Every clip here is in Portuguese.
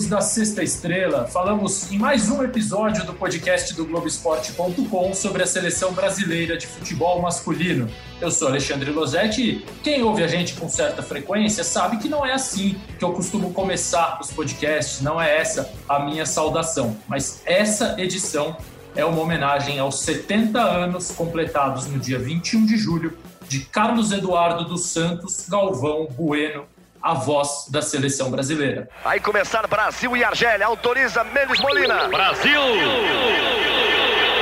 Amigos da Sexta Estrela, falamos em mais um episódio do podcast do Globoesporte.com sobre a seleção brasileira de futebol masculino. Eu sou Alexandre Losetti e quem ouve a gente com certa frequência sabe que não é assim que eu costumo começar os podcasts, não é essa a minha saudação. Mas essa edição é uma homenagem aos 70 anos completados no dia 21 de julho de Carlos Eduardo dos Santos Galvão Bueno, a voz da seleção brasileira. Vai começar Brasil e Argélia. Autoriza Mendes Molina. Brasil!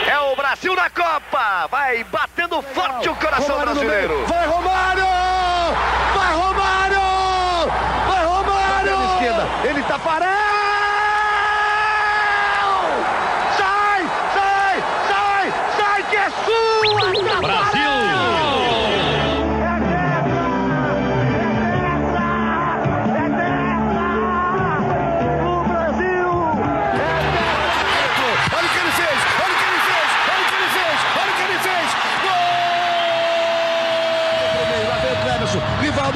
É o Brasil na Copa. Vai batendo forte o coração Romário brasileiro. Vai Romário! Vai Romário! Vai Romário! esquerda. Ele tá parado.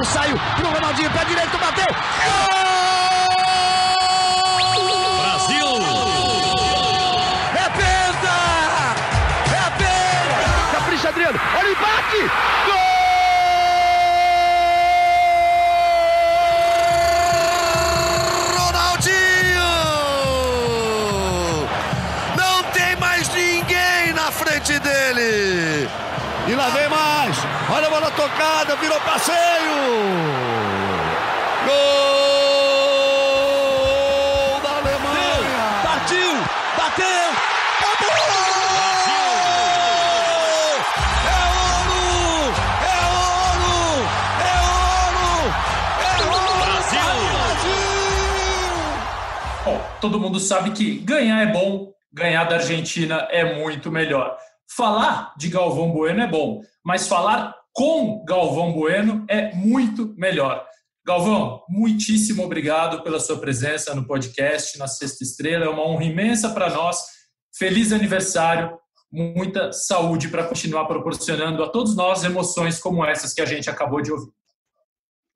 Rivaldo saiu pro Ronaldinho, pé direito, bateu! Gol! Brasil! É penta! É penta! Capricha Adriano. Olha o empate. Ronaldinho! Não tem mais ninguém na frente dele! E lá vem mais! Olha a bola tocada, virou passeio! Gol da Alemanha! Partiu! Bateu! Acabou! É ouro! É ouro! É ouro! É ouro! Brasil! Bom, todo mundo sabe que ganhar é bom, ganhar da Argentina é muito melhor. Falar de Galvão Bueno é bom, mas falar com Galvão Bueno é muito melhor. Galvão, muitíssimo obrigado pela sua presença no podcast, na Sexta Estrela. É uma honra imensa para nós. Feliz aniversário, muita saúde para continuar proporcionando a todos nós emoções como essas que a gente acabou de ouvir.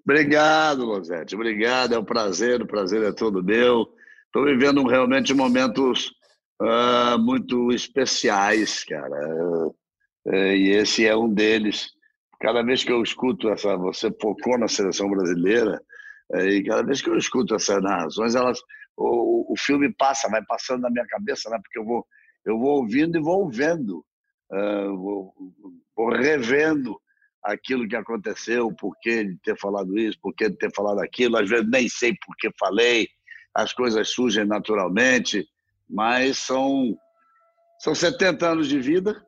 Obrigado, Losete. Obrigado. É um prazer. O prazer é todo meu. Estou vivendo realmente momentos ah, muito especiais, cara. É, e esse é um deles. Cada vez que eu escuto essa, você focou na seleção brasileira, é, e cada vez que eu escuto essas narrações, elas, o, o filme passa, vai passando na minha cabeça, né? Porque eu vou, eu vou ouvindo e vou vendo, ah, vou, vou revendo aquilo que aconteceu, por que de ter falado isso, por que de ter falado aquilo. Às vezes nem sei por que falei, as coisas surgem naturalmente, mas são, são 70 anos de vida,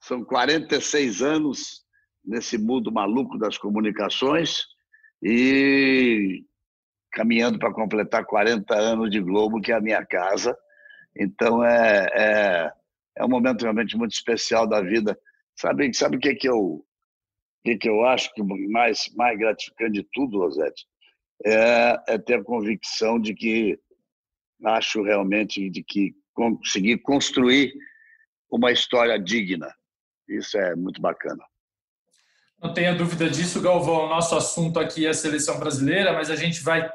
são 46 anos nesse mundo maluco das comunicações e caminhando para completar 40 anos de Globo, que é a minha casa. Então é, é, é um momento realmente muito especial da vida. Sabe, sabe o que, que eu que, que eu acho que mais, mais gratificante de tudo, Rosete, é, é ter a convicção de que acho realmente de que conseguir construir uma história digna. Isso é muito bacana. Não tenha dúvida disso, Galvão. Nosso assunto aqui é a seleção brasileira, mas a gente vai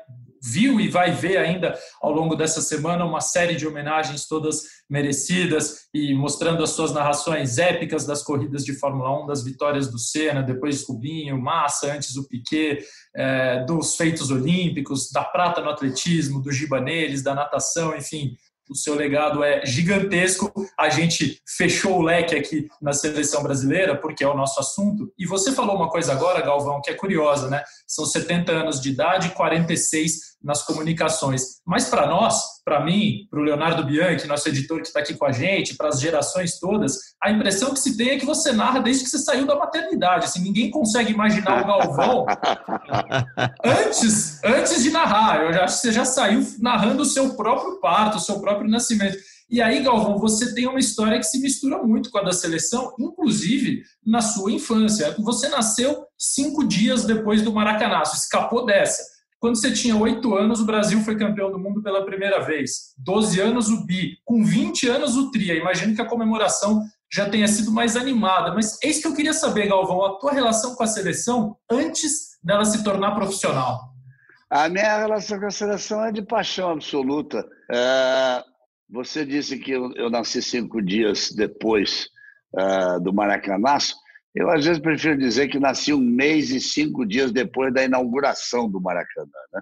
viu e vai ver ainda ao longo dessa semana uma série de homenagens todas merecidas e mostrando as suas narrações épicas das corridas de Fórmula 1, das vitórias do Senna, depois Rubinho, Massa, antes o Piquet, é, dos feitos olímpicos, da prata no atletismo, do Gibaneles, da natação, enfim, o seu legado é gigantesco. A gente fechou o leque aqui na seleção brasileira, porque é o nosso assunto. E você falou uma coisa agora, Galvão, que é curiosa, né? São 70 anos de idade, 46 nas comunicações. Mas para nós, para mim, para o Leonardo Bianchi, nosso editor que está aqui com a gente, para as gerações todas, a impressão que se tem é que você narra desde que você saiu da maternidade. Assim, ninguém consegue imaginar o Galvão antes, antes de narrar. Eu acho que você já saiu narrando o seu próprio parto, o seu próprio nascimento. E aí, Galvão, você tem uma história que se mistura muito com a da seleção, inclusive na sua infância. Você nasceu cinco dias depois do Maracanaço, escapou dessa. Quando você tinha oito anos, o Brasil foi campeão do mundo pela primeira vez. Doze anos, o bi. Com 20 anos, o tria. Imagino que a comemoração já tenha sido mais animada. Mas é isso que eu queria saber, Galvão, a tua relação com a seleção antes dela se tornar profissional. A minha relação com a seleção é de paixão absoluta. É, você disse que eu, eu, nasci cinco dias depois uh, do Maracanaço. Eu, às vezes, prefiro dizer que nasci um mês e cinco dias depois da inauguração do Maracanã. Né?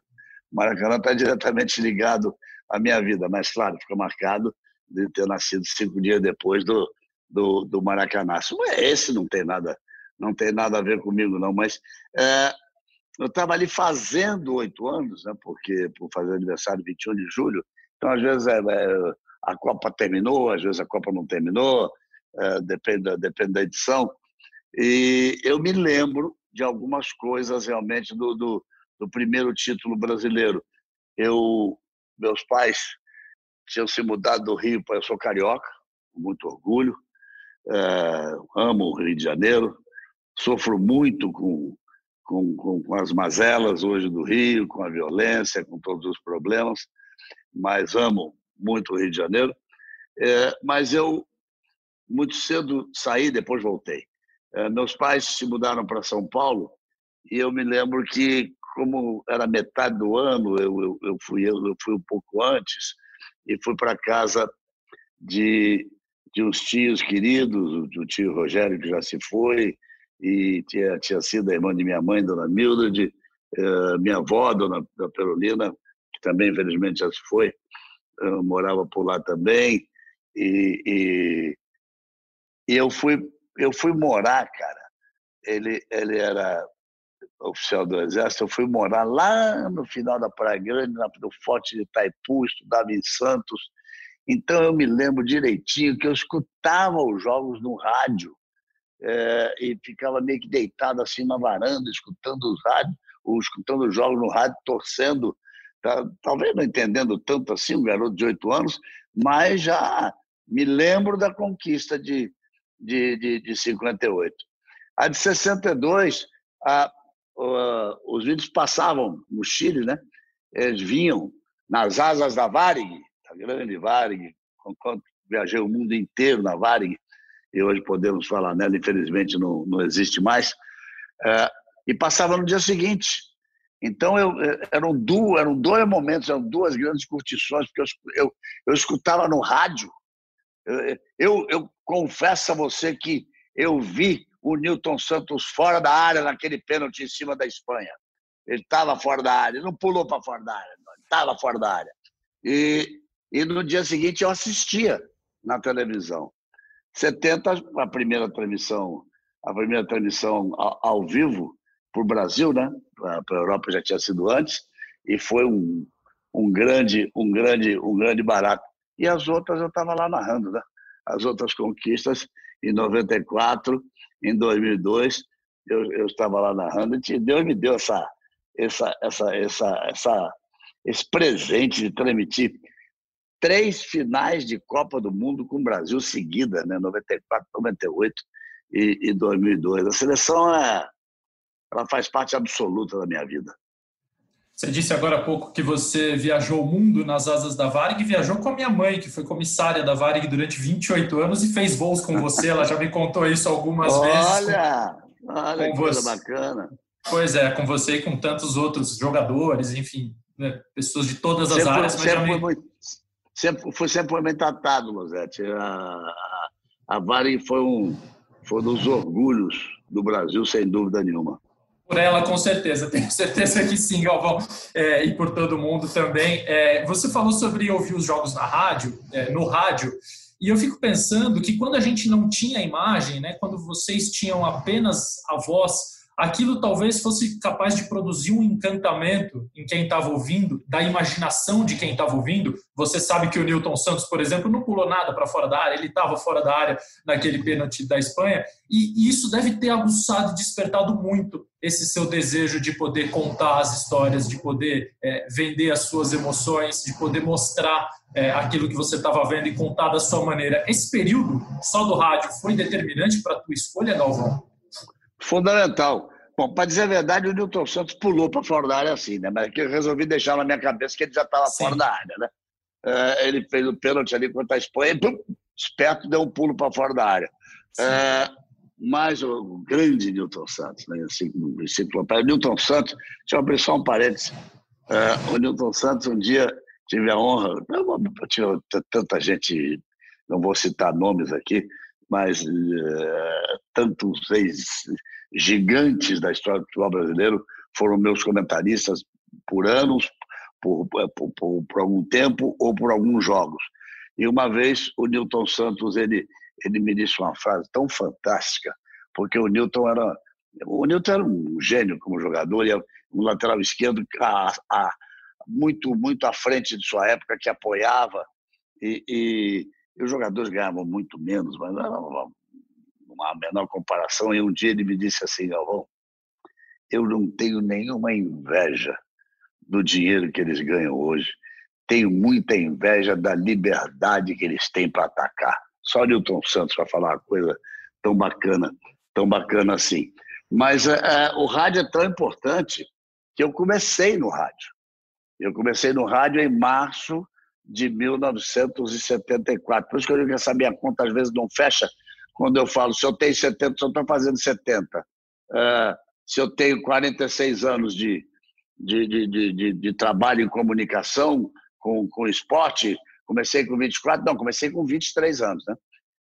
O Maracanã está diretamente ligado à minha vida, mas, claro, fica marcado de ter nascido cinco dias depois do, do, do Maracanaço. Esse não tem nada não tem nada a ver comigo, não, mas é, eu estava ali fazendo oito anos, né, porque por fazer aniversário 21 de julho, então às vezes é, é, a Copa terminou, às vezes a Copa não terminou, é, depende, depende da edição, e eu me lembro de algumas coisas realmente do, do, do primeiro título brasileiro. Eu, meus pais tinham se mudado do Rio para eu sou carioca, com muito orgulho, é, amo o Rio de Janeiro, sofro muito com, com, com, com, as mazelas hoje do Rio, com a violência, com todos os problemas, mas amo muito o Rio de Janeiro. É, mas eu, muito cedo, saí, depois voltei. É, meus pais se mudaram para São Paulo e eu me lembro que, como era metade do ano, eu, eu, eu fui, eu, eu fui um pouco antes e fui para casa de, de uns tios queridos, o tio Rogério, que já se foi, e tinha, tinha sido a irmã de minha mãe, Dona Mildred, uh, minha avó, Dona, Perolina, que também, infelizmente, já se foi, uh, morava por lá também, e, e, e, eu, fui, eu fui morar, cara, ele, ele era oficial do Exército, eu fui morar lá no final da Praia Grande, no Forte de Itaipu, estudava em Santos, então eu me lembro direitinho que eu escutava os jogos no rádio, é, e ficava meio que deitado assim na varanda, escutando os rádios, escutando os jogos no rádio, torcendo, tá, talvez não entendendo tanto assim, um garoto de oito anos, mas já me lembro da conquista de, de, de, de 58. A de 62, a, a, os vídeos passavam no Chile, né? eles vinham nas asas da Varig, a grande Varig, viajei o mundo inteiro na Varig, e hoje podemos falar nela, infelizmente não, não existe mais, é, e passava no dia seguinte. Então, eu, é, eram, duas, eram dois momentos, eram duas grandes curtições, porque eu, eu, eu escutava no rádio. Eu, eu confesso a você que eu vi o Newton Santos fora da área naquele pênalti em cima da Espanha. Ele estava fora da área, não pulou para fora da área, estava fora da área. E, e no dia seguinte eu assistia na televisão. 70, a primeira transmissão, a primeira transmissão ao, ao vivo para o Brasil, né? Para a Europa já tinha sido antes e foi um, um grande, um grande, um grande barato. E as outras eu estava lá narrando, né? As outras conquistas em 94, em 2002 eu, eu estava lá narrando e Deus me deu essa, essa, essa, essa, essa, esse presente de transmitir três finais de Copa do Mundo com o Brasil seguida, né? 94, 98 e, e 2002. A seleção é, ela faz parte absoluta da minha vida. Você disse agora há pouco que você viajou o mundo nas asas da Varig e viajou com a minha mãe, que foi comissária da Varig durante 28 anos e fez voos com você. Ela já me contou isso algumas olha, vezes. Olha, olha que coisa bacana. Pois é, com você e com tantos outros jogadores, enfim, né, pessoas de todas as sempre, áreas. Sempre, me... muito, sempre, foi sempre bem tratado, Lozete. A, a, a Varig foi um, foi um dos orgulhos do Brasil, sem dúvida nenhuma. Por ela, com certeza, tenho certeza que sim, Galvão, é, e por todo mundo também. É, você falou sobre ouvir os jogos na rádio, é, no rádio, e eu fico pensando que quando a gente não tinha imagem, né, quando vocês tinham apenas a voz, aquilo talvez fosse capaz de produzir um encantamento em quem estava ouvindo, da imaginação de quem estava ouvindo. Você sabe que o Newton Santos, por exemplo, não pulou nada para fora da área, ele estava fora da área naquele pênalti da Espanha, e isso deve ter aguçado e despertado muito esse seu desejo de poder contar as histórias, de poder é, vender as suas emoções, de poder mostrar é, aquilo que você estava vendo e contar da sua maneira. Esse período só do rádio foi determinante para a tua escolha, Galvão? Fundamental. Bom, para dizer a verdade, o Newton Santos pulou para fora da área assim, né? Mas que eu resolvi deixar na minha cabeça que ele já estava fora da área, né? É, ele fez o pênalti ali contra a Espanha e, pum, esperto, deu um pulo para fora da área. É, mas o grande Newton Santos, né? Assim, o Newton Santos, deixa eu abrir só um parênteses. É, o Newton Santos, um dia, tive a honra, tinha tanta gente, não vou citar nomes aqui, mas tantos gigantes da história do futebol brasileiro foram meus comentaristas por anos, por, por, por, por, algum tempo ou por alguns jogos. E uma vez o Newton Santos ele, ele me disse uma frase tão fantástica, porque o Newton era o Newton era um gênio como jogador, e um lateral esquerdo a, a, muito muito à frente de sua época que apoiava e, e, e os jogadores ganhavam muito menos, mas era uma, uma menor comparação. E um dia ele me disse assim, Galvão, eu não tenho nenhuma inveja do dinheiro que eles ganham hoje. Tenho muita inveja da liberdade que eles têm para atacar. Só Newton Santos para falar uma coisa tão bacana, tão bacana assim. Mas é, é, o rádio é tão importante que eu comecei no rádio. Eu comecei no rádio em março de 1974. Por isso que eu quero saber a conta, às vezes não fecha quando eu falo, se eu tenho 70, se eu estou fazendo 70. Uh, se eu tenho 46 anos de, de, de, de, de trabalho em comunicação, com, com esporte, comecei com 24, não, comecei com 23 anos, né?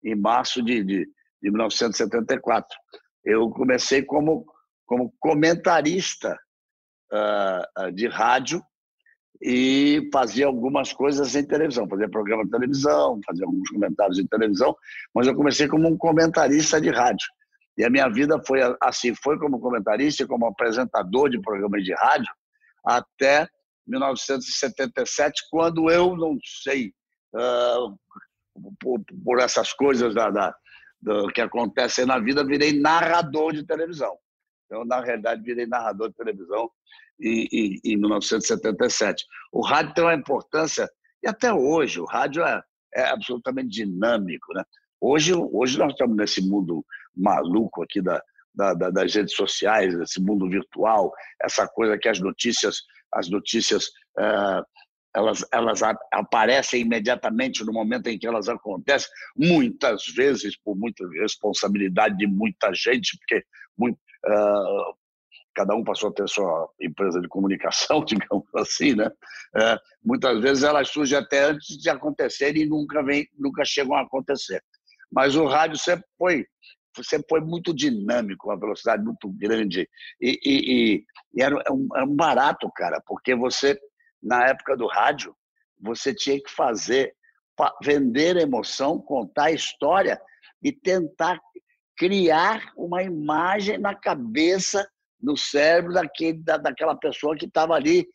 em março de, de, de 1974. Eu comecei como, como comentarista uh, de rádio e fazia algumas coisas em televisão, fazia programa de televisão, fazia alguns comentários em televisão, mas eu comecei como um comentarista de rádio. E a minha vida foi assim, foi como comentarista e como apresentador de programas de rádio até 1977, quando eu não sei uh, por, por, essas coisas da, da, do que acontecem na vida, virei narrador de televisão. Então, na realidade, virei narrador de televisão em, em, em 1977. O rádio tem uma importância, e até hoje, o rádio é, é absolutamente dinâmico. Né? Hoje, hoje nós estamos nesse mundo maluco aqui da, da, da, das redes sociais, esse mundo virtual, essa coisa que as notícias, as notícias uh, elas, elas aparecem imediatamente no momento em que elas acontecem, muitas vezes por muita responsabilidade de muita gente, porque muito, uh, cada um passou a ter sua empresa de comunicação, digamos assim, né? Uh, muitas vezes elas surgem até antes de acontecerem e nunca, vem, nunca chegam a acontecer. Mas o rádio sempre foi, sempre foi muito dinâmico, uma velocidade muito grande. E, e, e era, um, era um barato, cara, porque você, na época do rádio, você tinha que fazer, vender emoção, contar história e tentar criar uma imagem na cabeça, no cérebro daquele, da, daquela pessoa que estava ali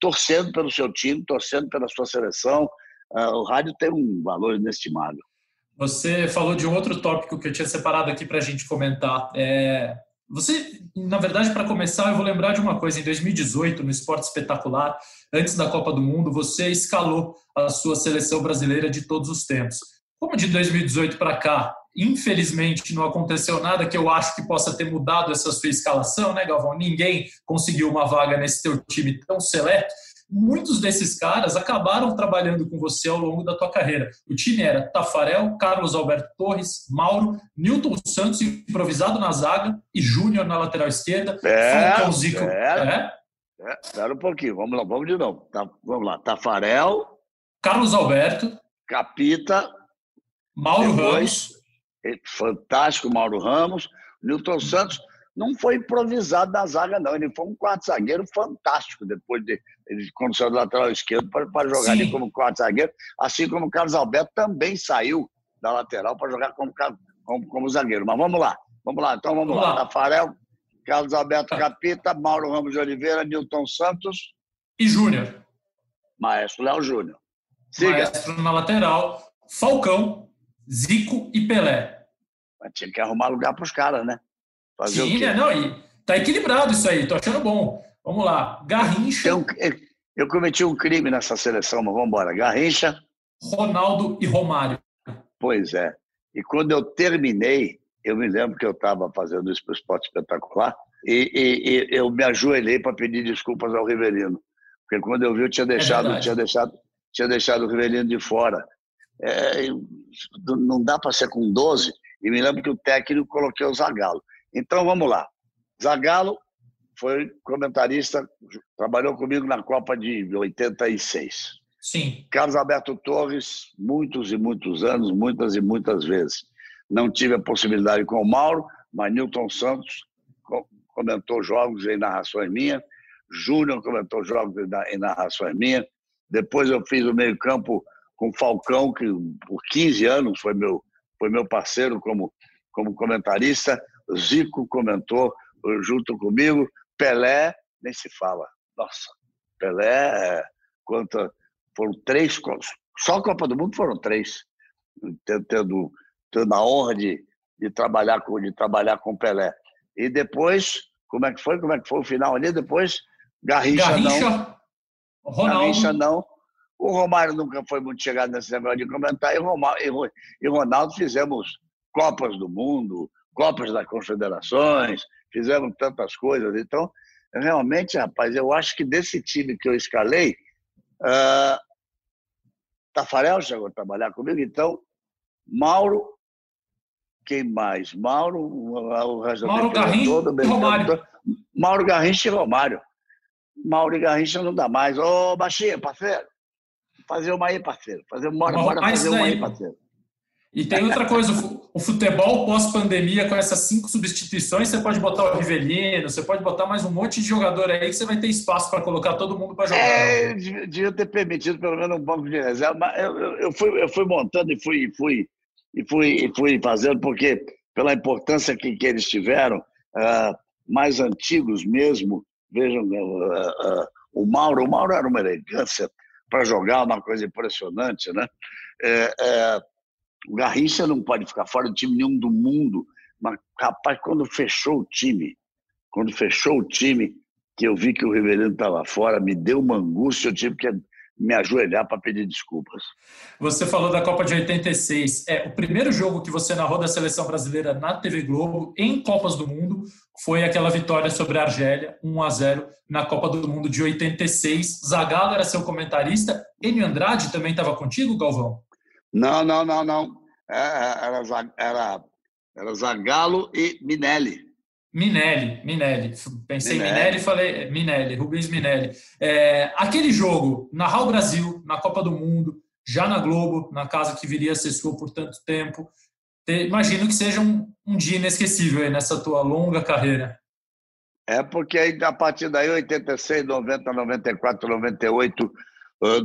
torcendo pelo seu time, torcendo pela sua seleção. Uh, o rádio tem um valor inestimável. Você falou de um outro tópico que eu tinha separado aqui para a gente comentar. É, você, na verdade, para começar, eu vou lembrar de uma coisa. Em 2018, no Esporte Espetacular, antes da Copa do Mundo, você escalou a sua seleção brasileira de todos os tempos. Como de 2018 para cá, infelizmente, não aconteceu nada que eu acho que possa ter mudado essa sua escalação, né, Galvão? Ninguém conseguiu uma vaga nesse teu time tão seleto muitos desses caras acabaram trabalhando com você ao longo da tua carreira. O time era Tafarel, Carlos Alberto Torres, Mauro, Newton Santos improvisado na zaga e Júnior na lateral esquerda. É, Zico. É, é. Espera um pouquinho, vamos lá, vamos de novo. Tá, vamos lá, Tafarel. Carlos Alberto. Capita. Mauro depois, Ramos. Fantástico, Mauro Ramos. Newton Santos não foi improvisado na zaga, não. Ele foi um quarto zagueiro fantástico depois de ele quando saiu do lateral esquerdo para, jogar Sim. ali como quarto zagueiro, assim como o Carlos Alberto também saiu da lateral para jogar como, como, como zagueiro. Mas vamos lá, vamos lá, então vamos, vamos lá. lá. Tafarel, Carlos Alberto Capita, Mauro Ramos de Oliveira, Nilton Santos. E Júnior. Maestro Léo Júnior. Siga. Maestro na lateral, Falcão, Zico e Pelé. Mas tinha que arrumar lugar para os caras, né? Fazer Sim, né? Não, e tá equilibrado isso aí, tô achando bom. Vamos lá. Garrincha. Eu, eu cometi um crime nessa seleção, mas vamos embora. Garrincha. Ronaldo e Romário. Pois é. E quando eu terminei, eu me lembro que eu estava fazendo isso para o esporte espetacular e, e, e, eu me ajoelhei para pedir desculpas ao Rivelino. Porque quando eu vi, eu tinha é deixado, é tinha deixado, tinha deixado o Rivelino de fora. É, não dá para ser com 12. E me lembro que o técnico coloquei o Zagalo. Então vamos lá. Zagalo, foi comentarista, trabalhou comigo na Copa de 86. Sim. Carlos Alberto Torres, muitos e muitos anos, muitas e muitas vezes. Não tive a possibilidade com o Mauro, mas Newton Santos comentou jogos em narrações minhas, Júnior comentou jogos em narrações minhas. Depois eu fiz o meio-campo com Falcão, que por 15 anos foi meu, foi meu parceiro como, como comentarista. Zico comentou junto comigo. Pelé, nem se fala. Nossa, Pelé, quanto, foram três, só a Copa do Mundo foram três, tendo, tendo a honra de, de, trabalhar com, de trabalhar com Pelé. E depois, como é que foi? Como é que foi o final ali? Depois, Garrincha, Garrincha não. Ronaldo. Garrincha não. O Romário nunca foi muito chegado nesse negócio de comentar. E, Romário, e Ronaldo fizemos Copas do Mundo, Copas das Confederações, fizemos tantas coisas. Então, realmente, rapaz, eu acho que desse time que eu escalei, uh, Tafarel chegou a trabalhar comigo, então, Mauro, quem mais? Mauro, o resto Mauro Garrincha todo, e Romário. Mauro Garrincha e Romário. Mauro e Garrincha não dá mais. Ô, Baixinho, parceiro, fazer uma aí, parceiro. Fazer uma, bora fazer uma aí, parceiro. E tem outra coisa, o futebol pós-pandemia, com essas cinco substituições, você pode botar o Rivelino, você pode botar mais um monte de jogador aí que você vai ter espaço para colocar todo mundo para jogar. É, devia ter permitido pelo menos um banco de reserva, mas eu, eu, eu, fui, eu fui montando e fui, fui, e fui, e fui fazendo, porque pela importância que, que eles tiveram, uh, mais antigos mesmo, vejam, uh, uh, o Mauro, o Mauro era uma elegância para jogar, uma coisa impressionante, né? É, é, o Garrincha não pode ficar fora do time nenhum do mundo. Mas, rapaz, quando fechou o time, quando fechou o time, que eu vi que o Rivelino estava fora, me deu uma angústia, eu tive que me ajoelhar para pedir desculpas. Você falou da Copa de 86. É, o primeiro jogo que você narrou da seleção brasileira na TV Globo, em Copas do Mundo, foi aquela vitória sobre a Argélia, 1 a 0 na Copa do Mundo de 86. Zagallo era seu comentarista. Enio Andrade também estava contigo, Galvão? Não, não, não, não. É, é, era, era, era Zagallo e Minelli. Minelli, Minelli. Pensei Minelli, Minelli e falei é, Minelli, Rubens Minelli. É, aquele jogo, narrar o Brasil na Copa do Mundo, já na Globo, na casa que viria a ser sua por tanto tempo. Te, imagino que seja um, um dia inesquecível aí nessa tua longa carreira. É porque aí, a partir daí, 86, 90, 94, 98,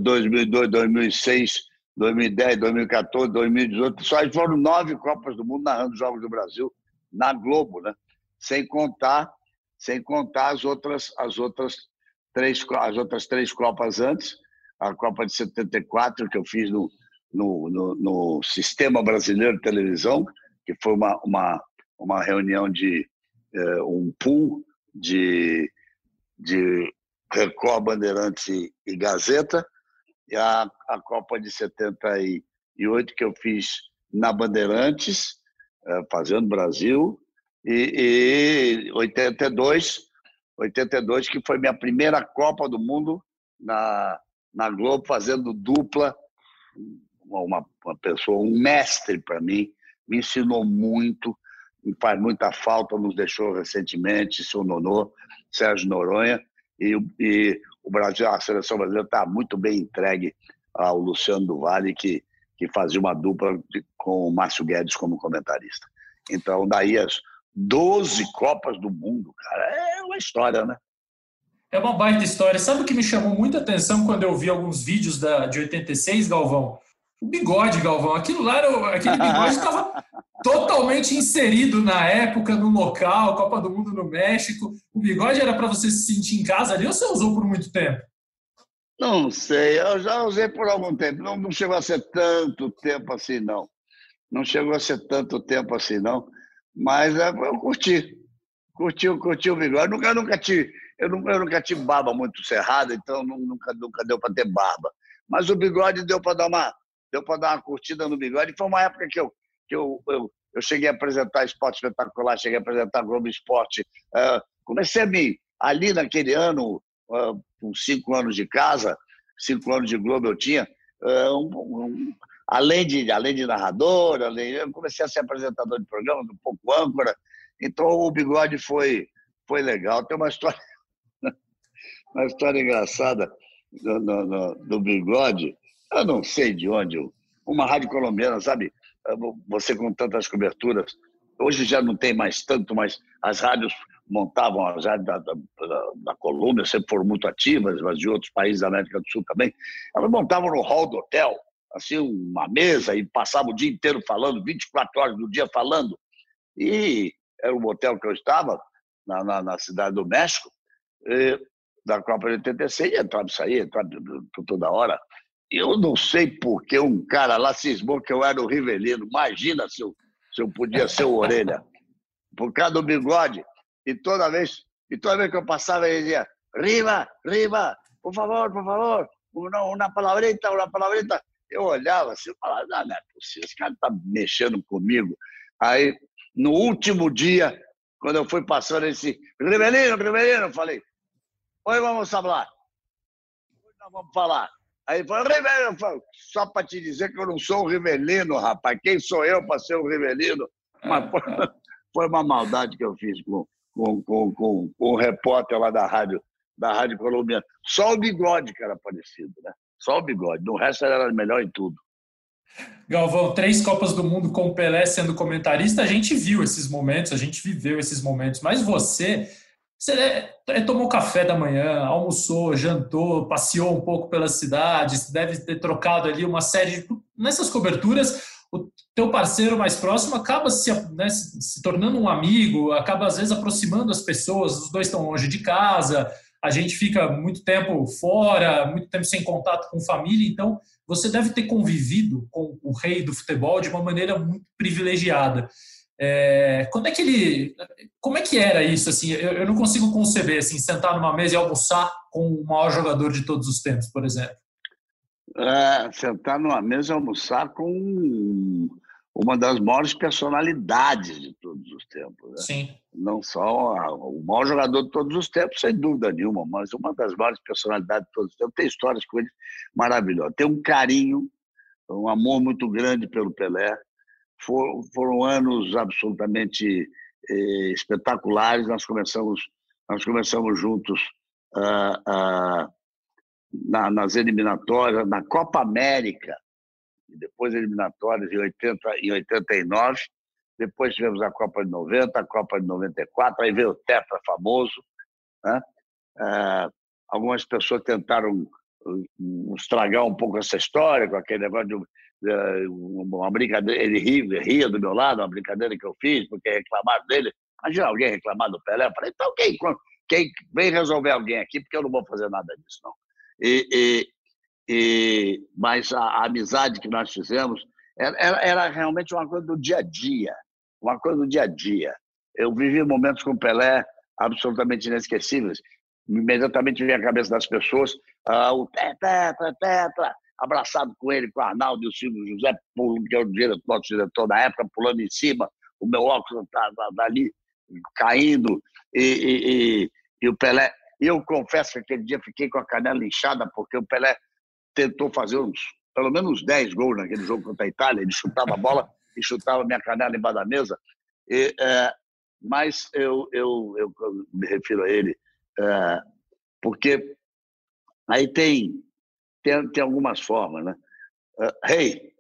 2002, 2006, 2010, 2014, 2018, só foram nove Copas do Mundo narrando os Jogos do Brasil na Globo, né? Sem contar, sem contar as outras, as outras três, as outras três Copas antes, a Copa de 74 que eu fiz no, no, no, no Sistema Brasileiro de Televisão, que foi uma, uma, uma reunião de eh, um pool de, de Record, Bandeirantes e, Gazeta, e a, a Copa de 78 que eu fiz na Bandeirantes, é, fazendo Brasil, e, e 82, 82 que foi minha primeira Copa do Mundo na, na Globo, fazendo dupla, uma, uma pessoa, um mestre para mim, me ensinou muito, me faz muita falta, nos deixou recentemente, seu Nonô, Sérgio Noronha, e, e o Brasil, a seleção brasileira está muito bem entregue ao Luciano do Vale, que, que fazia uma dupla de, com o Márcio Guedes como comentarista. Então, daí as 12 Copas do Mundo, cara, é uma história, né? É uma baita história. Sabe o que me chamou muita atenção quando eu vi alguns vídeos da, de 86, Galvão? O bigode, Galvão. Aquilo lá, era, aquele bigode estava totalmente inserido na época, no local, Copa do Mundo no México. O bigode era para você se sentir em casa ali ou você usou por muito tempo? Não sei, eu já usei por algum tempo. Não, não chegou a ser tanto tempo assim, não. Não chegou a ser tanto tempo assim, não. Mas é, eu curti. Curti, curti o bigode. Eu nunca, nunca tive, eu nunca, eu nunca tive barba muito cerrada, então nunca, nunca deu para ter barba. Mas o bigode deu para dar uma deu para dar uma curtida no bigode. Foi uma época que eu, que eu, eu, eu cheguei a apresentar esporte espetacular, cheguei a apresentar Globo Esporte. Uh, comecei a me, ali naquele ano, uh, com cinco anos de casa, cinco anos de Globo eu tinha, uh, um, um, além, de, além de narrador, além, eu comecei a ser apresentador de programa, um pouco âncora. Então o bigode foi, foi legal. Tem uma história, uma história engraçada do, do bigode. Eu não sei de onde, uma rádio colombiana, sabe? Você com tantas coberturas. Hoje já não tem mais tanto, mas as rádios montavam as rádios da, da, da Colômbia, sempre foram muito ativas, mas de outros países da América do Sul também. Elas montavam no hall do hotel, assim, uma mesa e passavam o dia inteiro falando, 24 horas do dia falando. E era um hotel que eu estava, na, na, na cidade do México, e, da Copa de 86, entrava e saía, entrava toda hora. Eu não sei por que um cara lá cismou que eu era o Rivelino. Imagina se eu, se eu podia ser o Orelha. Por causa do bigode. E toda vez, e toda vez que eu passava, ele dizia: Riva, Riva, por favor, por favor, uma, uma palavrita, uma palavrita. Eu olhava assim, eu falava: não, não é possível, esse cara está mexendo comigo. Aí, no último dia, quando eu fui passando, ele disse: Rivelino, Rivelino, eu falei: Oi, vamos falar. Hoje nós vamos falar. Aí ele falou, Rivelino, só para te dizer que eu não sou o Rivelino, rapaz. Quem sou eu para ser o Rivelino? Mas foi, foi, uma maldade que eu fiz com, com, com, com, com o repórter lá da rádio, da rádio colombiana. Só o bigode que era parecido, né? Só o bigode. No resto era melhor em tudo. Galvão, três Copas do Mundo com o Pelé sendo comentarista, a gente viu esses momentos, a gente viveu esses momentos, mas você você é, tomou café da manhã, almoçou, jantou, passeou um pouco pela cidade, deve ter trocado ali uma série de. Nessas coberturas, o teu parceiro mais próximo acaba se, né, se tornando um amigo, acaba às vezes aproximando as pessoas, os dois estão longe de casa, a gente fica muito tempo fora, muito tempo sem contato com família, então você deve ter convivido com o rei do futebol de uma maneira muito privilegiada. É, quando é que ele, como é que era isso? Assim, eu, eu, não consigo conceber assim, sentar numa mesa e almoçar com o maior jogador de todos os tempos, por exemplo. É, sentar numa mesa e almoçar com uma das maiores personalidades de todos os tempos. Né? Sim. Não só a, o maior jogador de todos os tempos, sem dúvida nenhuma, mas uma das maiores personalidades de todos os tempos. Tem histórias com ele maravilhosas. Tem um carinho, um amor muito grande pelo Pelé For, foram anos absolutamente eh, espetaculares. Nós começamos, nós começamos juntos uh, uh, na, nas eliminatórias, na Copa América, depois eliminatórias em, 80, em 89. Depois tivemos a Copa de 90, a Copa de 94, aí veio o Tetra famoso. Né? Uh, algumas pessoas tentaram estragar um pouco essa história com aquele negócio de uma brincadeira, ele ria, ria do meu lado, uma brincadeira que eu fiz, porque reclamaram dele. Imagina alguém reclamar do Pelé. Eu falei, então quem, quem vem resolver alguém aqui, porque eu não vou fazer nada disso, não. E, e, e mas a, a, amizade que nós fizemos era, era, realmente uma coisa do dia a dia, uma coisa do dia a dia. Eu vivi momentos com o Pelé absolutamente inesquecíveis. Imediatamente vinha a cabeça das pessoas ah, o tetra, tetra, abraçado com ele, com o Arnaldo e o Silvio José, que é o nosso diretor da época, pulando em cima, o meu óculos estava tá, tá ali caindo, e, e, e, e, o Pelé. Eu confesso que aquele dia fiquei com a canela inchada, porque o Pelé tentou fazer uns, pelo menos 10 gols naquele jogo contra a Itália, ele chutava a bola e chutava minha canela embaixo da mesa. E, é, mas eu, eu, eu, me refiro a ele, é, porque aí tem tem, tem algumas formas, né? Uh, hey,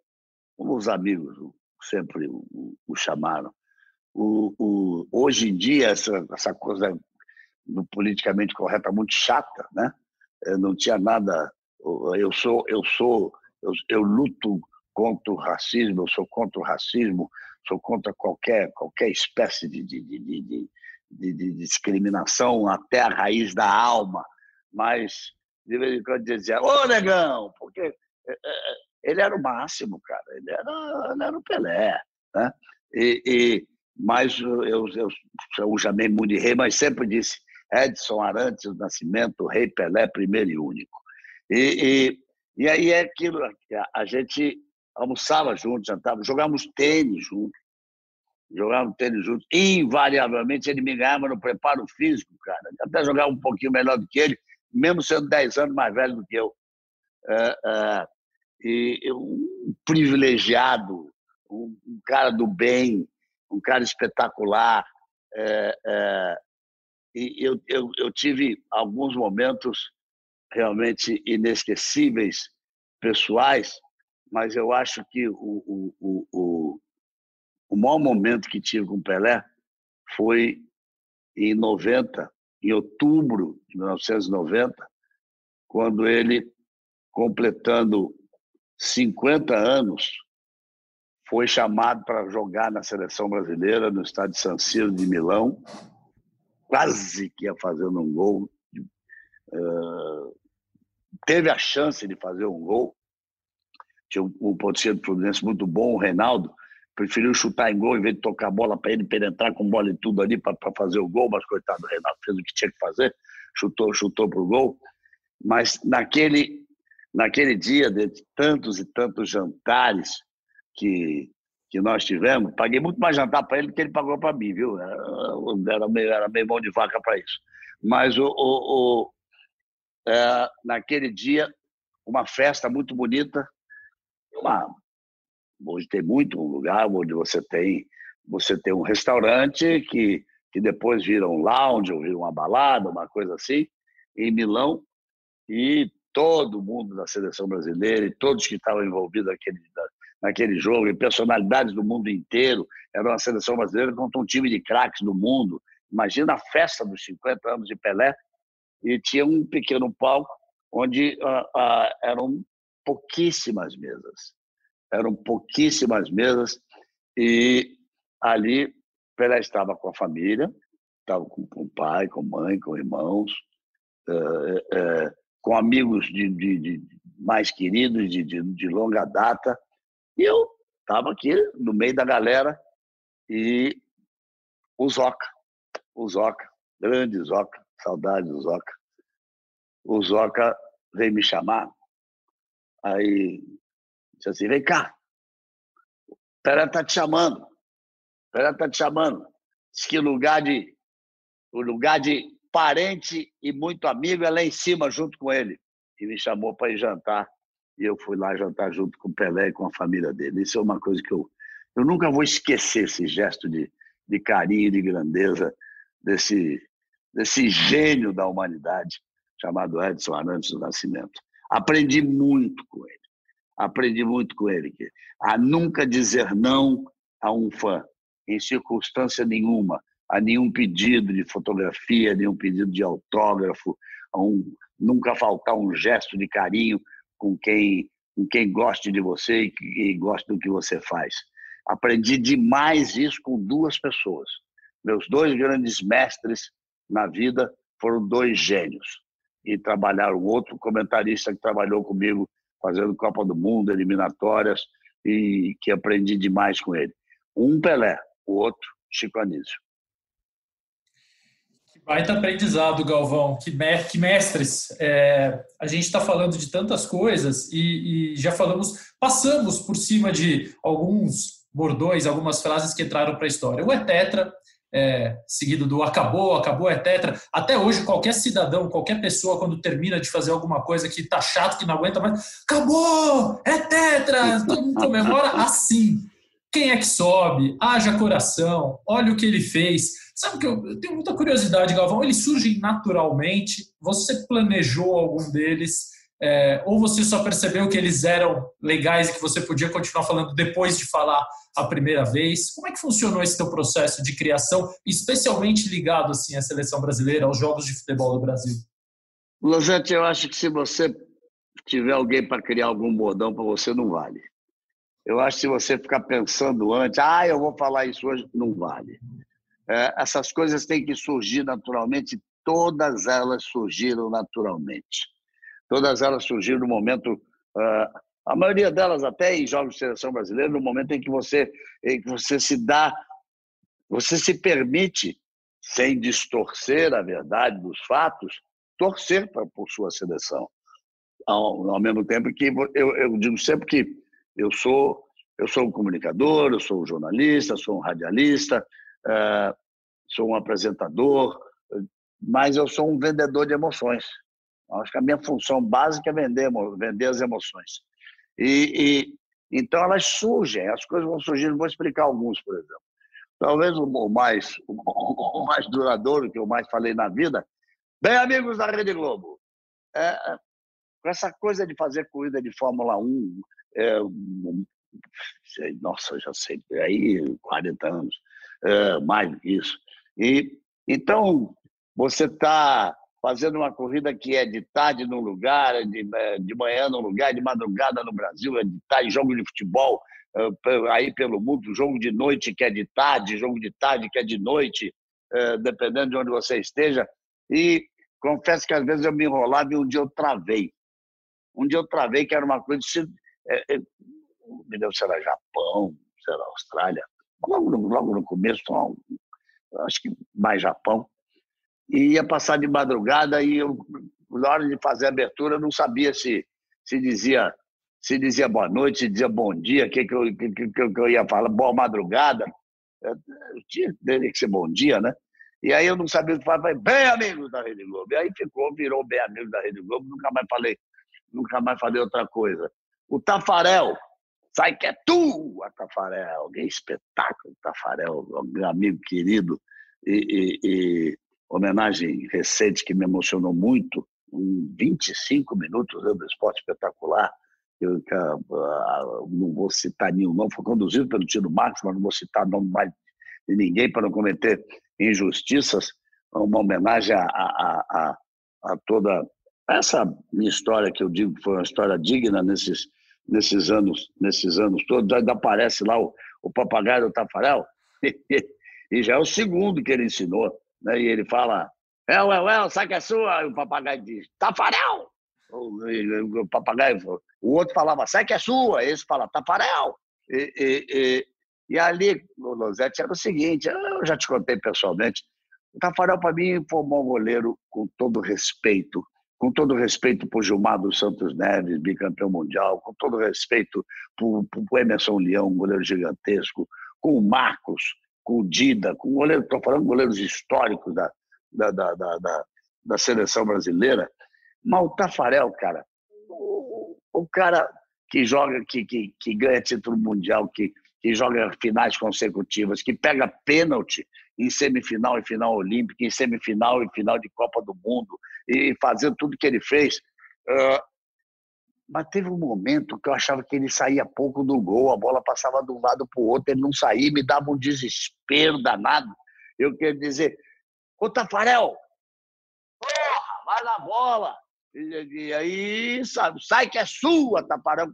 como os amigos sempre o, o chamaram, o, o, hoje em dia essa, essa coisa do politicamente correta muito chata, né? Eu não tinha nada. Eu sou, eu sou, eu, eu luto contra o racismo, eu sou contra o racismo, sou contra qualquer qualquer espécie de, de, de, de, de discriminação até a raiz da alma, mas de vez em quando dizia, ô negão, porque é, é, ele era o máximo, cara, ele era, ele era o Pelé. Né? E, e, mas eu, eu, eu o chamei muito de rei, mas sempre disse Edson Arantes do Nascimento, Rei Pelé, primeiro e único. E, e, e aí é aquilo, a gente almoçava juntos, jantava, jogávamos tênis juntos, jogávamos tênis juntos. Invariavelmente ele me ganhava no preparo físico, cara. Até jogava um pouquinho melhor do que ele, mesmo sendo 10 anos mais velho do que eu. É, é, e um privilegiado, um, cara do bem, um cara espetacular. É e eu, eu, eu tive alguns momentos realmente inesquecíveis, pessoais, mas eu acho que o, o, o, o, o maior momento que tive com o Pelé foi em 90, em outubro de 1990, quando ele, completando 50 anos, foi chamado para jogar na seleção brasileira no estádio San Siro de Milão, quase que ia fazendo um gol. Uh, teve a chance de fazer um gol. Tinha um, ponteiro do Fluminense muito bom, o Reinaldo, preferiu chutar em gol em vez de tocar a bola para ele, entrar com bola e tudo ali para fazer o gol, mas coitado do Reinaldo fez o que tinha que fazer, chutou, chutou para o gol. Mas naquele, naquele dia, de tantos e tantos jantares que, que nós tivemos, paguei muito mais jantar para ele do que ele pagou para mim, viu? Era meio, era meio mão de vaca para isso. Mas o, o, o é, naquele dia, uma festa muito bonita, uma, hoje tem muito um lugar onde você tem você tem um restaurante que, que depois vira um lounge ou vira uma balada, uma coisa assim, em Milão, e todo mundo da seleção brasileira e todos que estavam envolvidos naquele, naquele jogo, e personalidades do mundo inteiro, era uma seleção brasileira contra um time de craques do mundo. Imagina a festa dos 50 anos de Pelé, e tinha um pequeno palco onde uh, uh, eram pouquíssimas mesas. Eram pouquíssimas mesas, e ali Pelé estava com a família, estava com, o pai, com a mãe, com irmãos, uh, uh, com amigos de, de, de mais queridos de, de, longa data. E eu estava aqui no meio da galera e o Zoca, o Zoca, grande Zoca, saudade do Zoca. O Zoca veio me chamar, aí disse assim, vem cá, o Pelé tá te chamando, o Pelé tá te chamando. Diz que lugar de, o lugar de parente e muito amigo é lá em cima junto com ele. E me chamou para ir jantar. E eu fui lá jantar junto com o Pelé e com a família dele. Isso é uma coisa que eu, eu nunca vou esquecer, esse gesto de, de carinho de grandeza desse, desse gênio da humanidade chamado Edson Arantes do Nascimento. Aprendi muito com ele. Aprendi muito com ele a nunca dizer não a um fã, em circunstância nenhuma, a nenhum pedido de fotografia, nenhum pedido de autógrafo, a um, nunca faltar um gesto de carinho com quem, com quem goste de você e, e goste do que você faz. Aprendi demais isso com duas pessoas. Meus dois grandes mestres na vida foram dois gênios. E trabalharam outro comentarista que trabalhou comigo fazendo Copa do Mundo, eliminatórias, e que aprendi demais com ele. Um Pelé, o outro Chico Anísio. Baita aprendizado, Galvão. Que, que mestres. É, a gente está falando de tantas coisas e, e, já falamos, passamos por cima de alguns bordões, algumas frases que entraram para a história. O é tetra, é, seguido do acabou, acabou, é tetra. Até hoje, qualquer cidadão, qualquer pessoa, quando termina de fazer alguma coisa que está chato, que não aguenta mais, acabou, é tetra, todo mundo comemora assim. Quem é que sobe? Haja coração, olha o que ele fez Sabe que eu, eu tenho muita curiosidade, Galvão. Eles surgem naturalmente? Você planejou algum deles? É, ou você só percebeu que eles eram legais e que você podia continuar falando depois de falar a primeira vez? Como é que funcionou esse teu processo de criação, especialmente ligado assim à seleção brasileira, aos jogos de futebol do Brasil? Losete, eu acho que se você tiver alguém para criar algum bordão para você, não vale. Eu acho que se você ficar pensando antes, ah, eu vou falar isso hoje, não vale. É, essas coisas têm que surgir naturalmente, todas elas surgiram naturalmente. Todas elas surgiram no momento, uh, a maioria delas até em jogos de seleção brasileira, no momento em que você, em que você se dá, você se permite, sem distorcer a verdade dos fatos, torcer pra, por sua seleção. Ao, ao mesmo tempo que eu, eu digo sempre que eu sou eu sou um comunicador, eu sou um jornalista, sou um radialista, uh, sou um apresentador, mas eu sou um vendedor de emoções. Acho que a minha função básica é vender, vender as emoções. E, e então elas surgem, as coisas vão surgindo. Vou explicar alguns, por exemplo. talvez o mais, o mais duradouro que eu mais falei na vida. Bem, amigos da Rede Globo, é, essa coisa de fazer corrida de Fórmula 1, é, nossa, já sei, aí 40 anos, é, mais do que isso. E, então, você está fazendo uma corrida que é de tarde num lugar, de, é, de manhã num lugar, de madrugada no Brasil, é de tarde, jogo de futebol é, aí pelo mundo, jogo de noite que é de tarde, jogo de tarde que é de noite, é, dependendo de onde você esteja. E confesso que às vezes eu me enrolava e um dia eu travei. Um dia eu travei que era uma coisa de é, é, me deu, será Japão, será Austrália, logo no, logo no começo, acho que mais Japão. E ia passar de madrugada e eu, na hora de fazer a abertura, não sabia se, se dizia se dizia boa noite, se dizia bom dia, o que, que, eu, que, que, que eu ia falar, boa madrugada. Tinha que ser bom dia, né? E aí eu não sabia o que falar, bem amigo da Rede Globo. E aí ficou, virou bem amigo da Rede Globo, nunca mais falei, nunca mais falei outra coisa. O Tafarel, sai que é tu, a Tafarel, que espetáculo, Tafarel, um amigo querido, e, e, e, homenagem recente que me emocionou muito, em 25 minutos né, do esporte espetacular, eu, eu, não vou citar nenhum nome, foi conduzido pelo Tino Marcos, mas não vou citar nome mais de ninguém para não cometer injustiças, uma homenagem a, a, a, a toda essa minha história que eu digo que foi uma história digna nesses nesses anos nesses anos todos. Ainda aparece lá o, o papagaio do Tafarel e já é o segundo que ele ensinou né? e ele fala é é é sabe que é sua. E o papagaio diz Tafarel. O, o papagaio o outro falava sai que é sua. Esse fala Tafarel. E, e, e, e ali o Losetti era o seguinte eu já te contei pessoalmente o Tafarel para mim foi um bom goleiro com todo respeito com todo respeito por Gilmar dos Santos Neves, bicampeão mundial, com todo respeito por, por Emerson Leão, goleiro gigantesco, com o Marcos, com o Dida, com goleiro, estou falando goleiros históricos da, da, da, da, da seleção brasileira. Mas o Tafarel, cara, o, o cara que joga, que, que, que ganha título mundial, que, que joga finais consecutivas, que pega pênalti em semifinal e final olímpica, em semifinal e final de Copa do Mundo, e fazendo tudo que ele fez. Uh, mas teve um momento que eu achava que ele saía pouco do gol, a bola passava de um lado para o outro, ele não saía, me dava um desespero danado. Eu queria dizer, ô Tafarel, porra, vai na bola. E, e, aí, sabe, sai que é sua, Tafarel,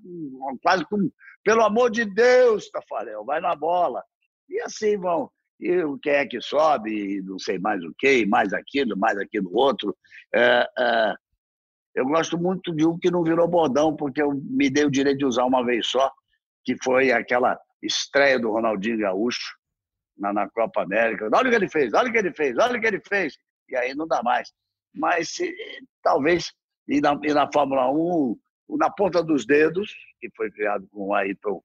quase com, pelo amor de Deus, Tafarel, vai na bola. E assim vão e o que é que sobe, não sei mais o que, mais aquilo, mais aquilo outro. É, é, eu gosto muito de um que não virou bordão, porque eu me dei o direito de usar uma vez só, que foi aquela estreia do Ronaldinho Gaúcho na, na Copa América. Olha o que ele fez, olha o que ele fez, olha o que ele fez. E aí não dá mais. Mas talvez, e na, e na Fórmula 1, na ponta dos dedos, que foi criado com Ayrton,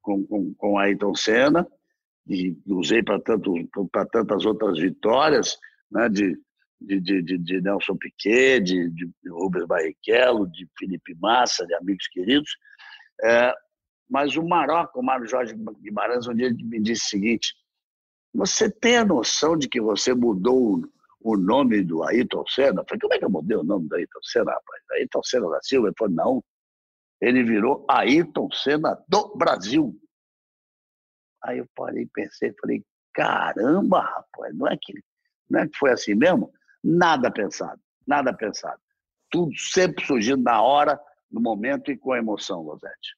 com, com, com Ayrton Senna, e usei para tantas outras vitórias, né, de, de, de, de Nelson Piquet, de, de Rubens Barrichello, de Felipe Massa, de amigos queridos. É, mas o Marocco, o Mário Jorge Guimarães, um dia me disse o seguinte: você tem a noção de que você mudou o nome do Ayrton Senna? Eu falei, como é que eu mudei o nome do Ayrton Senna, rapaz? Ayrton Senna da Silva? Ele falou, não. Ele virou Ayrton Senna do Brasil. Aí eu parei pensei, falei, caramba, rapaz, não é que, não é que foi assim mesmo? Nada pensado, nada pensado. Tudo sempre surgindo na hora, no momento e com a emoção, Rosete.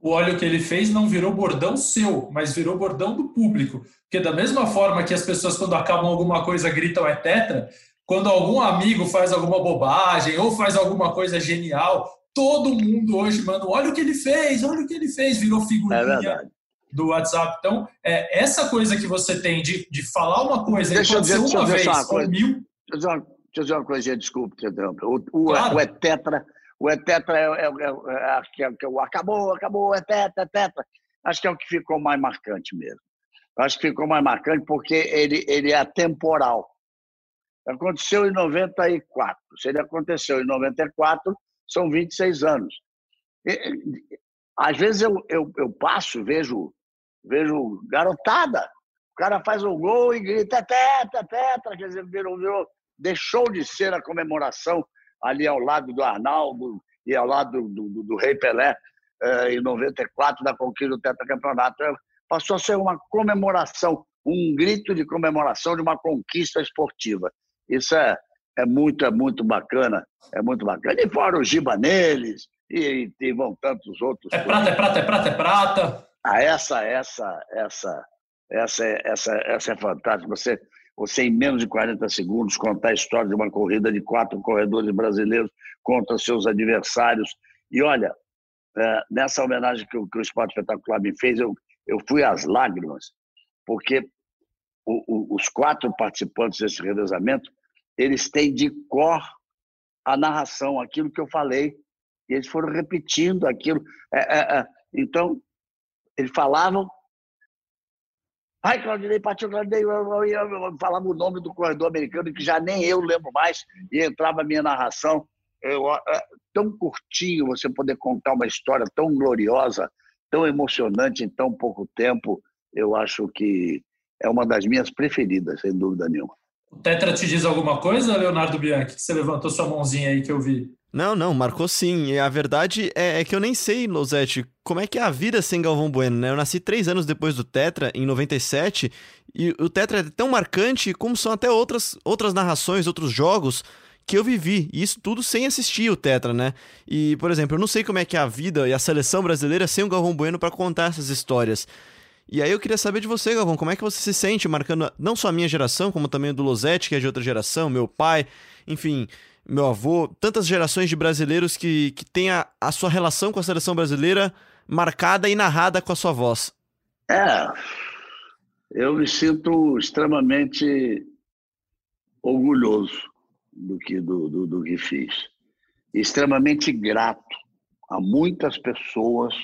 O óleo que ele fez não virou bordão seu, mas virou bordão do público. Porque da mesma forma que as pessoas, quando acabam alguma coisa, gritam é tetra, quando algum amigo faz alguma bobagem ou faz alguma coisa genial, todo mundo hoje manda, olha o que ele fez, olha o que ele fez, virou figurinha. É do WhatsApp. Então, é, essa coisa que você tem de, de falar uma coisa deixa e dizer, uma vez ou mil... Deixa eu, dizer uma coisinha, desculpe, o, o, claro. o Etetra, o Etetra é, é, é, é, é, o acabou, acabou, é tetra, é tetra. Acho que é o que ficou mais marcante mesmo. Acho que ficou mais marcante porque ele, ele é atemporal. Aconteceu em 94. Se ele aconteceu em 94, são 26 anos. E, às vezes eu, eu, eu passo, vejo vejo garotada, cara faz um gol e grita é tetra, tetra, quer dizer, virou, virou, deixou de ser a comemoração ali ao lado do Arnaldo e ao lado do, do, do Rei Pelé eh, em 94 da conquista do tetracampeonato. Passou a ser uma comemoração, um grito de comemoração de uma conquista esportiva. Isso é, é muito, é muito bacana, é muito bacana. E fora o Giba neles, e, e vão tantos outros. É prata, é prata, é prata, é prata. Ah, essa, essa, essa, essa, essa, essa é fantástica. Você, você, em menos de 40 segundos, contar a história de uma corrida de quatro corredores brasileiros contra seus adversários. E olha, é, nessa homenagem que o, Esporte Espetacular me fez, eu, eu fui às lágrimas, porque os quatro participantes desse revezamento, eles têm de cor a narração, aquilo que eu falei, e eles foram repetindo aquilo. É, é. Então, eles falavam. Ai, Claudinei, partiu Claudinei, falava o nome do corredor americano, que já nem eu lembro mais, e entrava a minha narração. Eu, é, tão curtinho você poder contar uma história tão gloriosa, tão emocionante em tão pouco tempo, eu acho que é uma das minhas preferidas, sem dúvida nenhuma. O Tetra te diz alguma coisa, Leonardo Bianchi? Que você levantou sua mãozinha aí que eu vi. Não, não, marcou sim. E a verdade é, é, que eu nem sei, Losete, como é que é a vida sem Galvão Bueno, né? Eu nasci três anos depois do Tetra, em 97, e o Tetra é tão marcante como são até outras, outras narrações, outros jogos que eu vivi. E isso tudo sem assistir o Tetra, né? E, por exemplo, eu não sei como é que é a vida e a seleção brasileira sem o Galvão Bueno para contar essas histórias. E aí eu queria saber de você, Galvão, como é que você se sente marcando não só a minha geração, como também o do Losete, que é de outra geração, meu pai, enfim, meu avô, tantas gerações de brasileiros que, que têm a, a sua relação com a seleção brasileira marcada e narrada com a sua voz. É, eu me sinto extremamente orgulhoso do que, do, do, do que fiz. Extremamente grato a muitas pessoas,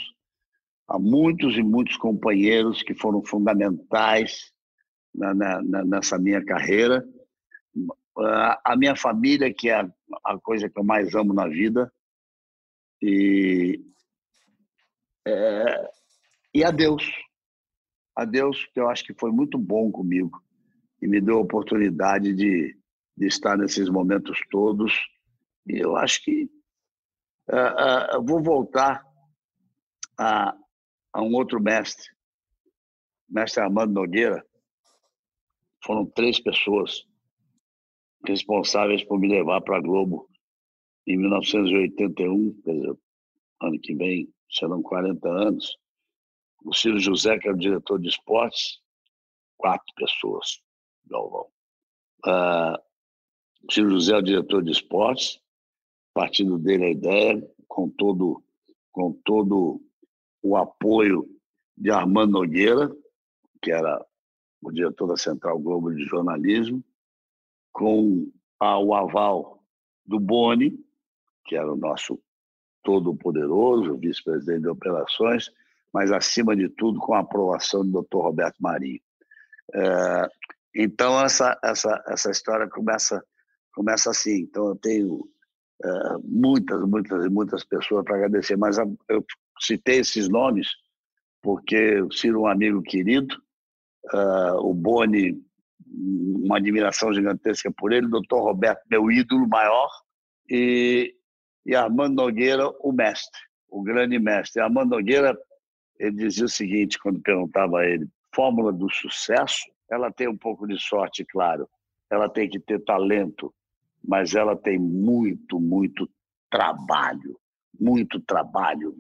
a muitos e muitos companheiros que foram fundamentais na, na, nessa minha carreira a minha família, que é a coisa que eu mais amo na vida, e, é, e a Deus. A Deus, que eu acho que foi muito bom comigo e me deu a oportunidade de, de estar nesses momentos todos. E eu acho que uh, vou voltar a, a um outro mestre, mestre Armando Nogueira. Foram três pessoas responsáveis por me levar para a Globo em 1981, quer dizer, ano que vem serão 40 anos. O Ciro José, que é o diretor de esportes, quatro pessoas, Galvão. Uh, o Ciro José é o diretor de esportes, partindo dele a ideia, com todo, com todo o apoio de Armando Nogueira, que era o diretor da Central Globo de Jornalismo, com o aval do Boni, que era o nosso todo-poderoso vice-presidente de operações, mas, acima de tudo, com a aprovação do Dr. Roberto Marinho. É, então, essa, essa, essa história começa, começa assim. Então, eu tenho é, muitas, muitas e muitas pessoas para agradecer, mas eu citei esses nomes porque o Ciro é um amigo querido, é, o Boni uma admiração gigantesca por ele, doutor Roberto, meu ídolo maior, e, e Armando Nogueira, o mestre, o grande mestre. Armando Nogueira, ele dizia o seguinte, quando perguntava a ele, fórmula do sucesso, ela tem um pouco de sorte, claro, ela tem que ter talento, mas ela tem muito, muito trabalho, muito trabalho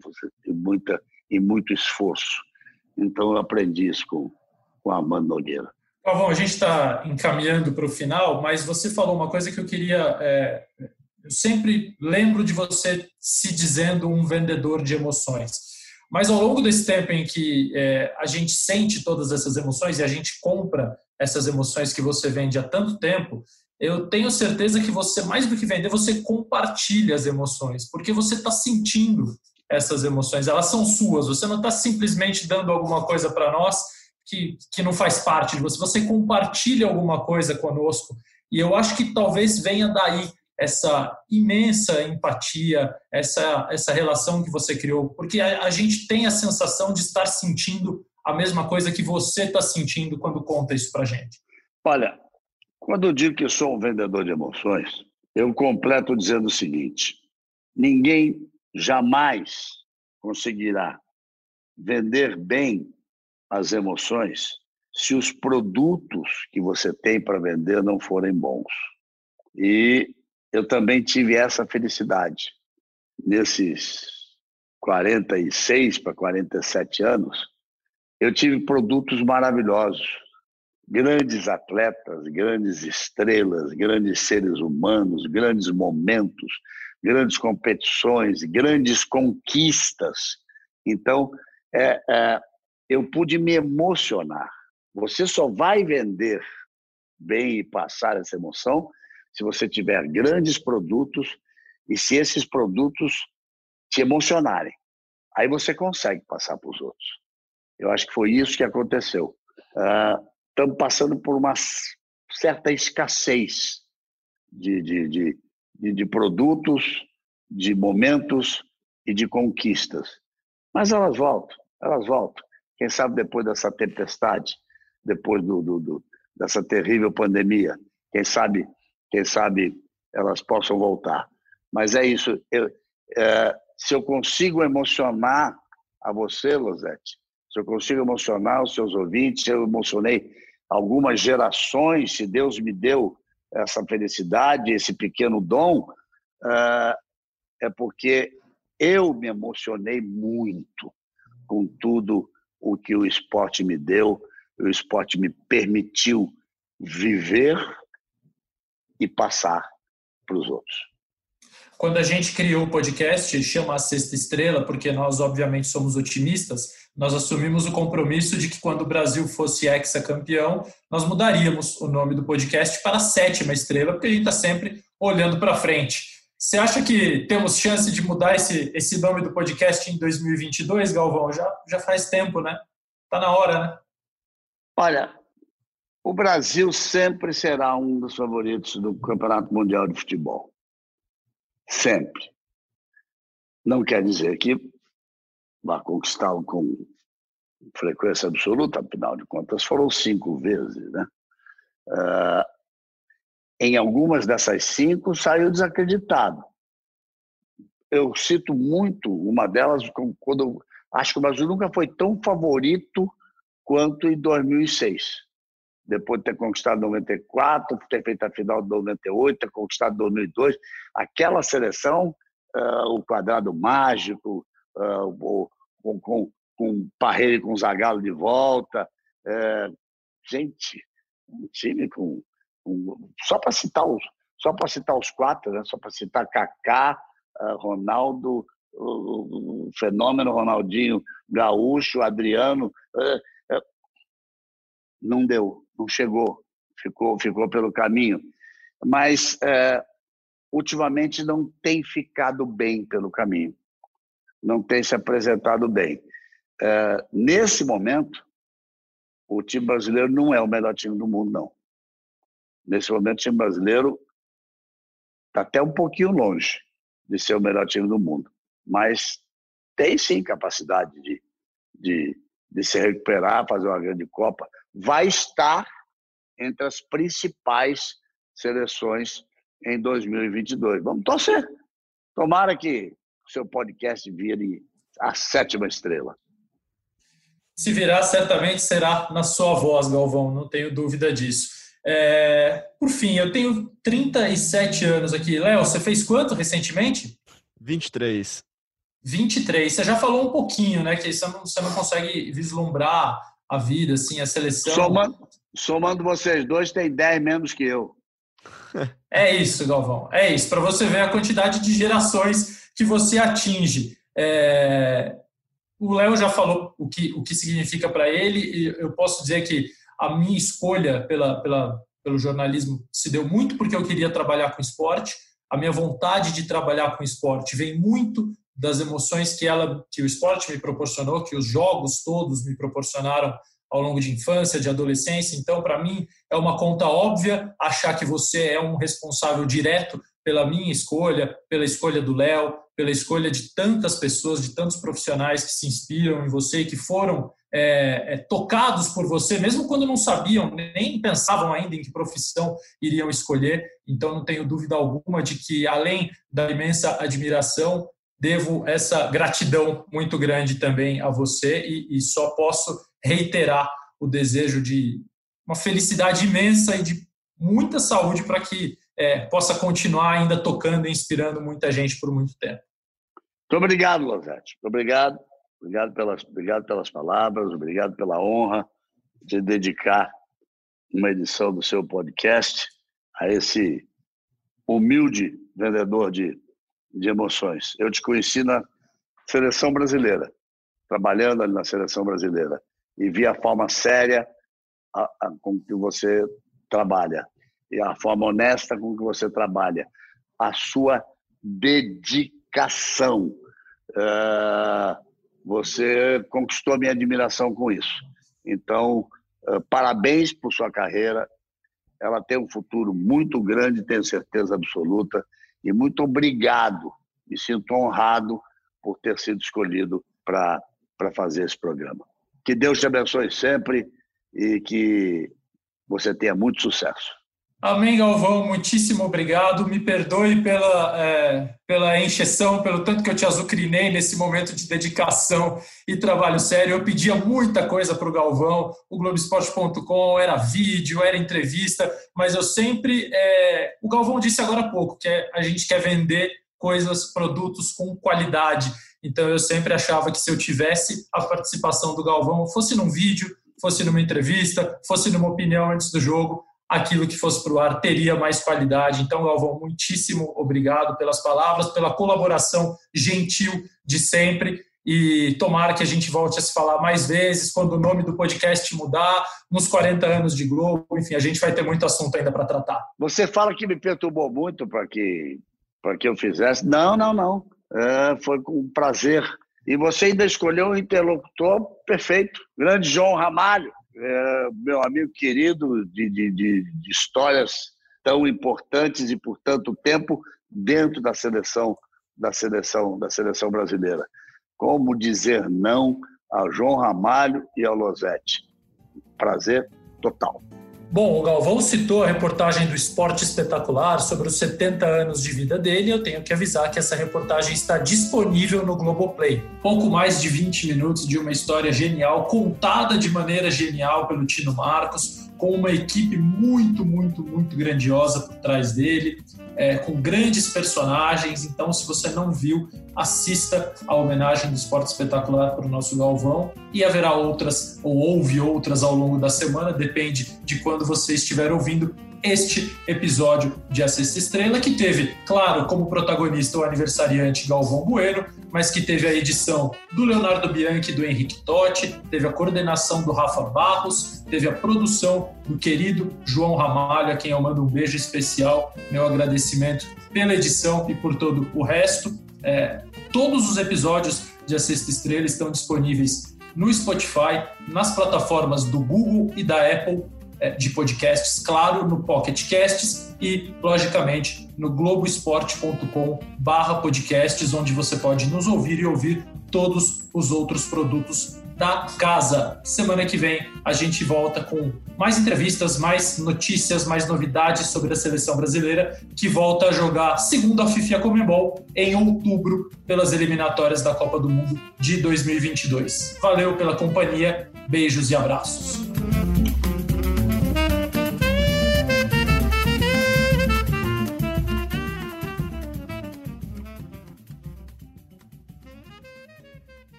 e, muita, e muito esforço. Então eu aprendi isso com, com Armando Nogueira. Pavão, a gente está encaminhando para o final, mas você falou uma coisa que eu queria. É, eu sempre lembro de você se dizendo um vendedor de emoções. Mas ao longo desse tempo em que é, a gente sente todas essas emoções e a gente compra essas emoções que você vende há tanto tempo, eu tenho certeza que você, mais do que vender, você compartilha as emoções, porque você está sentindo essas emoções, elas são suas, você não está simplesmente dando alguma coisa para nós que, que não faz parte de você, você compartilha alguma coisa conosco. E eu acho que talvez venha daí essa imensa empatia, essa, essa relação que você criou, porque a, a gente tem a sensação de estar sentindo a mesma coisa que você está sentindo quando conta isso para gente? Olha, quando eu digo que sou um vendedor de emoções, eu completo dizendo o seguinte: ninguém jamais conseguirá vender bem as emoções se os produtos que você tem para vender não forem bons. E eu também tive essa felicidade nesses 46 para 47 anos. Eu tive produtos maravilhosos, grandes atletas, grandes estrelas, grandes seres humanos, grandes momentos, grandes competições, grandes conquistas. Então, é, é, eu pude me emocionar. Você só vai vender bem e passar essa emoção se você tiver grandes produtos e se esses produtos te emocionarem. Aí você consegue passar para os outros. Eu acho que foi isso que aconteceu. Uh, estamos passando por uma certa escassez de, de, de, de, de produtos, de momentos e de conquistas. Mas elas voltam, elas voltam. Quem sabe depois dessa tempestade, depois do, do, do, dessa terrível pandemia, quem sabe, quem sabe elas possam voltar. Mas é isso. Eu, é, se eu consigo emocionar a você, Losete, se eu consigo emocionar os seus ouvintes, eu emocionei algumas gerações, se Deus me deu essa felicidade, esse pequeno dom, uh, é porque eu me emocionei muito com tudo o que o esporte me deu, o esporte me permitiu viver e passar para os outros. Quando a gente criou o podcast, chama a Sexta Estrela, porque nós, obviamente, somos otimistas, nós assumimos o compromisso de que quando o Brasil fosse ex-campeão, nós mudaríamos o nome do podcast para Sétima Estrela, porque a gente está sempre olhando para frente. Você acha que temos chance de mudar esse, esse nome do podcast em 2022, Galvão? Já, já faz tempo, né? Está na hora, né? Olha, o Brasil sempre será um dos favoritos do Campeonato Mundial de Futebol. Sempre. Não quer dizer que vá conquistá-lo com frequência absoluta, afinal de contas foram cinco vezes. Né? Uh, em algumas dessas cinco saiu desacreditado. Eu cito muito uma delas quando acho que o Brasil nunca foi tão favorito quanto em 2006 depois de ter conquistado 94, ter feito a final de 98, ter conquistado 2002, aquela seleção, uh, o quadrado mágico, uh, com, com, com Parreira e com Zagallo de volta, uh, gente, um time com só para citar os só para citar os quatro, né? só para citar Kaká, Ronaldo, o, fenômeno Ronaldinho, Gaúcho, Adriano, não deu não chegou, ficou, ficou pelo caminho. Mas, é, ultimamente, não tem ficado bem pelo caminho, não tem se apresentado bem. É, nesse momento, o time brasileiro não é o melhor time do mundo, não. Nesse momento, o time brasileiro está até um pouquinho longe de ser o melhor time do mundo, mas tem sim capacidade de, de, de se recuperar, fazer uma grande Copa vai estar entre as principais seleções em 2022. Vamos torcer. Tomara que o seu podcast vire a sétima estrela. Se virar, certamente será na sua voz, Galvão, não tenho dúvida disso. É, por fim, eu tenho 37 anos aqui. Léo, você fez quanto recentemente? 23. 23. Você já falou um pouquinho, né? Que você não, você não consegue vislumbrar a vida, assim, a seleção. Somando, somando vocês dois, tem 10 menos que eu. É isso, Galvão. É isso. Para você ver a quantidade de gerações que você atinge. É... O Léo já falou o que, o que significa para ele, e eu posso dizer que a minha escolha pela, pela, pelo jornalismo se deu muito porque eu queria trabalhar com esporte. A minha vontade de trabalhar com esporte vem muito das emoções que ela, que o esporte me proporcionou, que os jogos todos me proporcionaram ao longo de infância, de adolescência. Então, para mim, é uma conta óbvia achar que você é um responsável direto pela minha escolha, pela escolha do Léo, pela escolha de tantas pessoas, de tantos profissionais que se inspiram em você e que foram é, é, tocados por você, mesmo quando não sabiam, nem pensavam ainda em que profissão iriam escolher. Então, não tenho dúvida alguma de que, além da imensa admiração, devo essa gratidão muito grande também a você e, e só posso reiterar o desejo de uma felicidade imensa e de muita saúde para que é, possa continuar ainda tocando e inspirando muita gente por muito tempo. Muito obrigado, Lozete. Obrigado. Obrigado pelas, obrigado pelas palavras, obrigado pela honra de dedicar uma edição do seu podcast a esse humilde vendedor de, de emoções. Eu te conheci na seleção brasileira, trabalhando ali na seleção brasileira, e vi a forma séria a, a, com que você trabalha e a forma honesta com que você trabalha, a sua dedicação. Uh, você conquistou minha admiração com isso. Então, uh, parabéns por sua carreira. Ela tem um futuro muito grande, tenho certeza absoluta. E muito obrigado. Me sinto honrado por ter sido escolhido para fazer esse programa. Que Deus te abençoe sempre e que você tenha muito sucesso. Amém, Galvão. Muitíssimo obrigado. Me perdoe pela, é, pela encheção, pelo tanto que eu te azucrinei nesse momento de dedicação e trabalho sério. Eu pedia muita coisa para o Galvão. O Globoesporte.com era vídeo, era entrevista, mas eu sempre. É, o Galvão disse agora há pouco que a gente quer vender coisas, produtos com qualidade. Então eu sempre achava que se eu tivesse a participação do Galvão, fosse num vídeo, fosse numa entrevista, fosse numa opinião antes do jogo, aquilo que fosse para o ar teria mais qualidade. Então, Galvão, muitíssimo obrigado pelas palavras, pela colaboração gentil de sempre. E tomara que a gente volte a se falar mais vezes, quando o nome do podcast mudar, nos 40 anos de Globo. Enfim, a gente vai ter muito assunto ainda para tratar. Você fala que me perturbou muito para que, que eu fizesse. Não, não, não. É, foi com prazer. E você ainda escolheu um interlocutor perfeito, grande João Ramalho é, meu amigo querido de, de, de, histórias tão importantes e por tanto tempo dentro da seleção da seleção da seleção brasileira. Como dizer não a João Ramalho e ao Losetti? Prazer total. Bom, o Galvão citou a reportagem do Esporte Espetacular sobre os 70 anos de vida dele. Eu tenho que avisar que essa reportagem está disponível no Globoplay. Pouco mais de 20 minutos de uma história genial, contada de maneira genial pelo Tino Marcos, com uma equipe muito, muito, muito grandiosa por trás dele, é, com grandes personagens. Então, se você não viu, assista a homenagem do Esporte Espetacular para o nosso Galvão e haverá outras, ou houve outras ao longo da semana, depende de quando você estiver ouvindo este episódio de A Sexta Estrela, que teve, claro, como protagonista o aniversariante Galvão Bueno, mas que teve a edição do Leonardo Bianchi e do Henrique Totti, teve a coordenação do Rafa Barros, teve a produção do querido João Ramalho, a quem eu mando um beijo especial, meu agradecimento pela edição e por todo o resto. É, todos os episódios de A Sexta Estrela estão disponíveis no Spotify, nas plataformas do Google e da Apple é, de podcasts, claro, no Pocket Casts e, logicamente, no globoesporte.com barra podcasts, onde você pode nos ouvir e ouvir todos os outros produtos da casa. Semana que vem a gente volta com mais entrevistas, mais notícias, mais novidades sobre a seleção brasileira, que volta a jogar segundo a FIFA Comebol em outubro pelas eliminatórias da Copa do Mundo de 2022. Valeu pela companhia, beijos e abraços.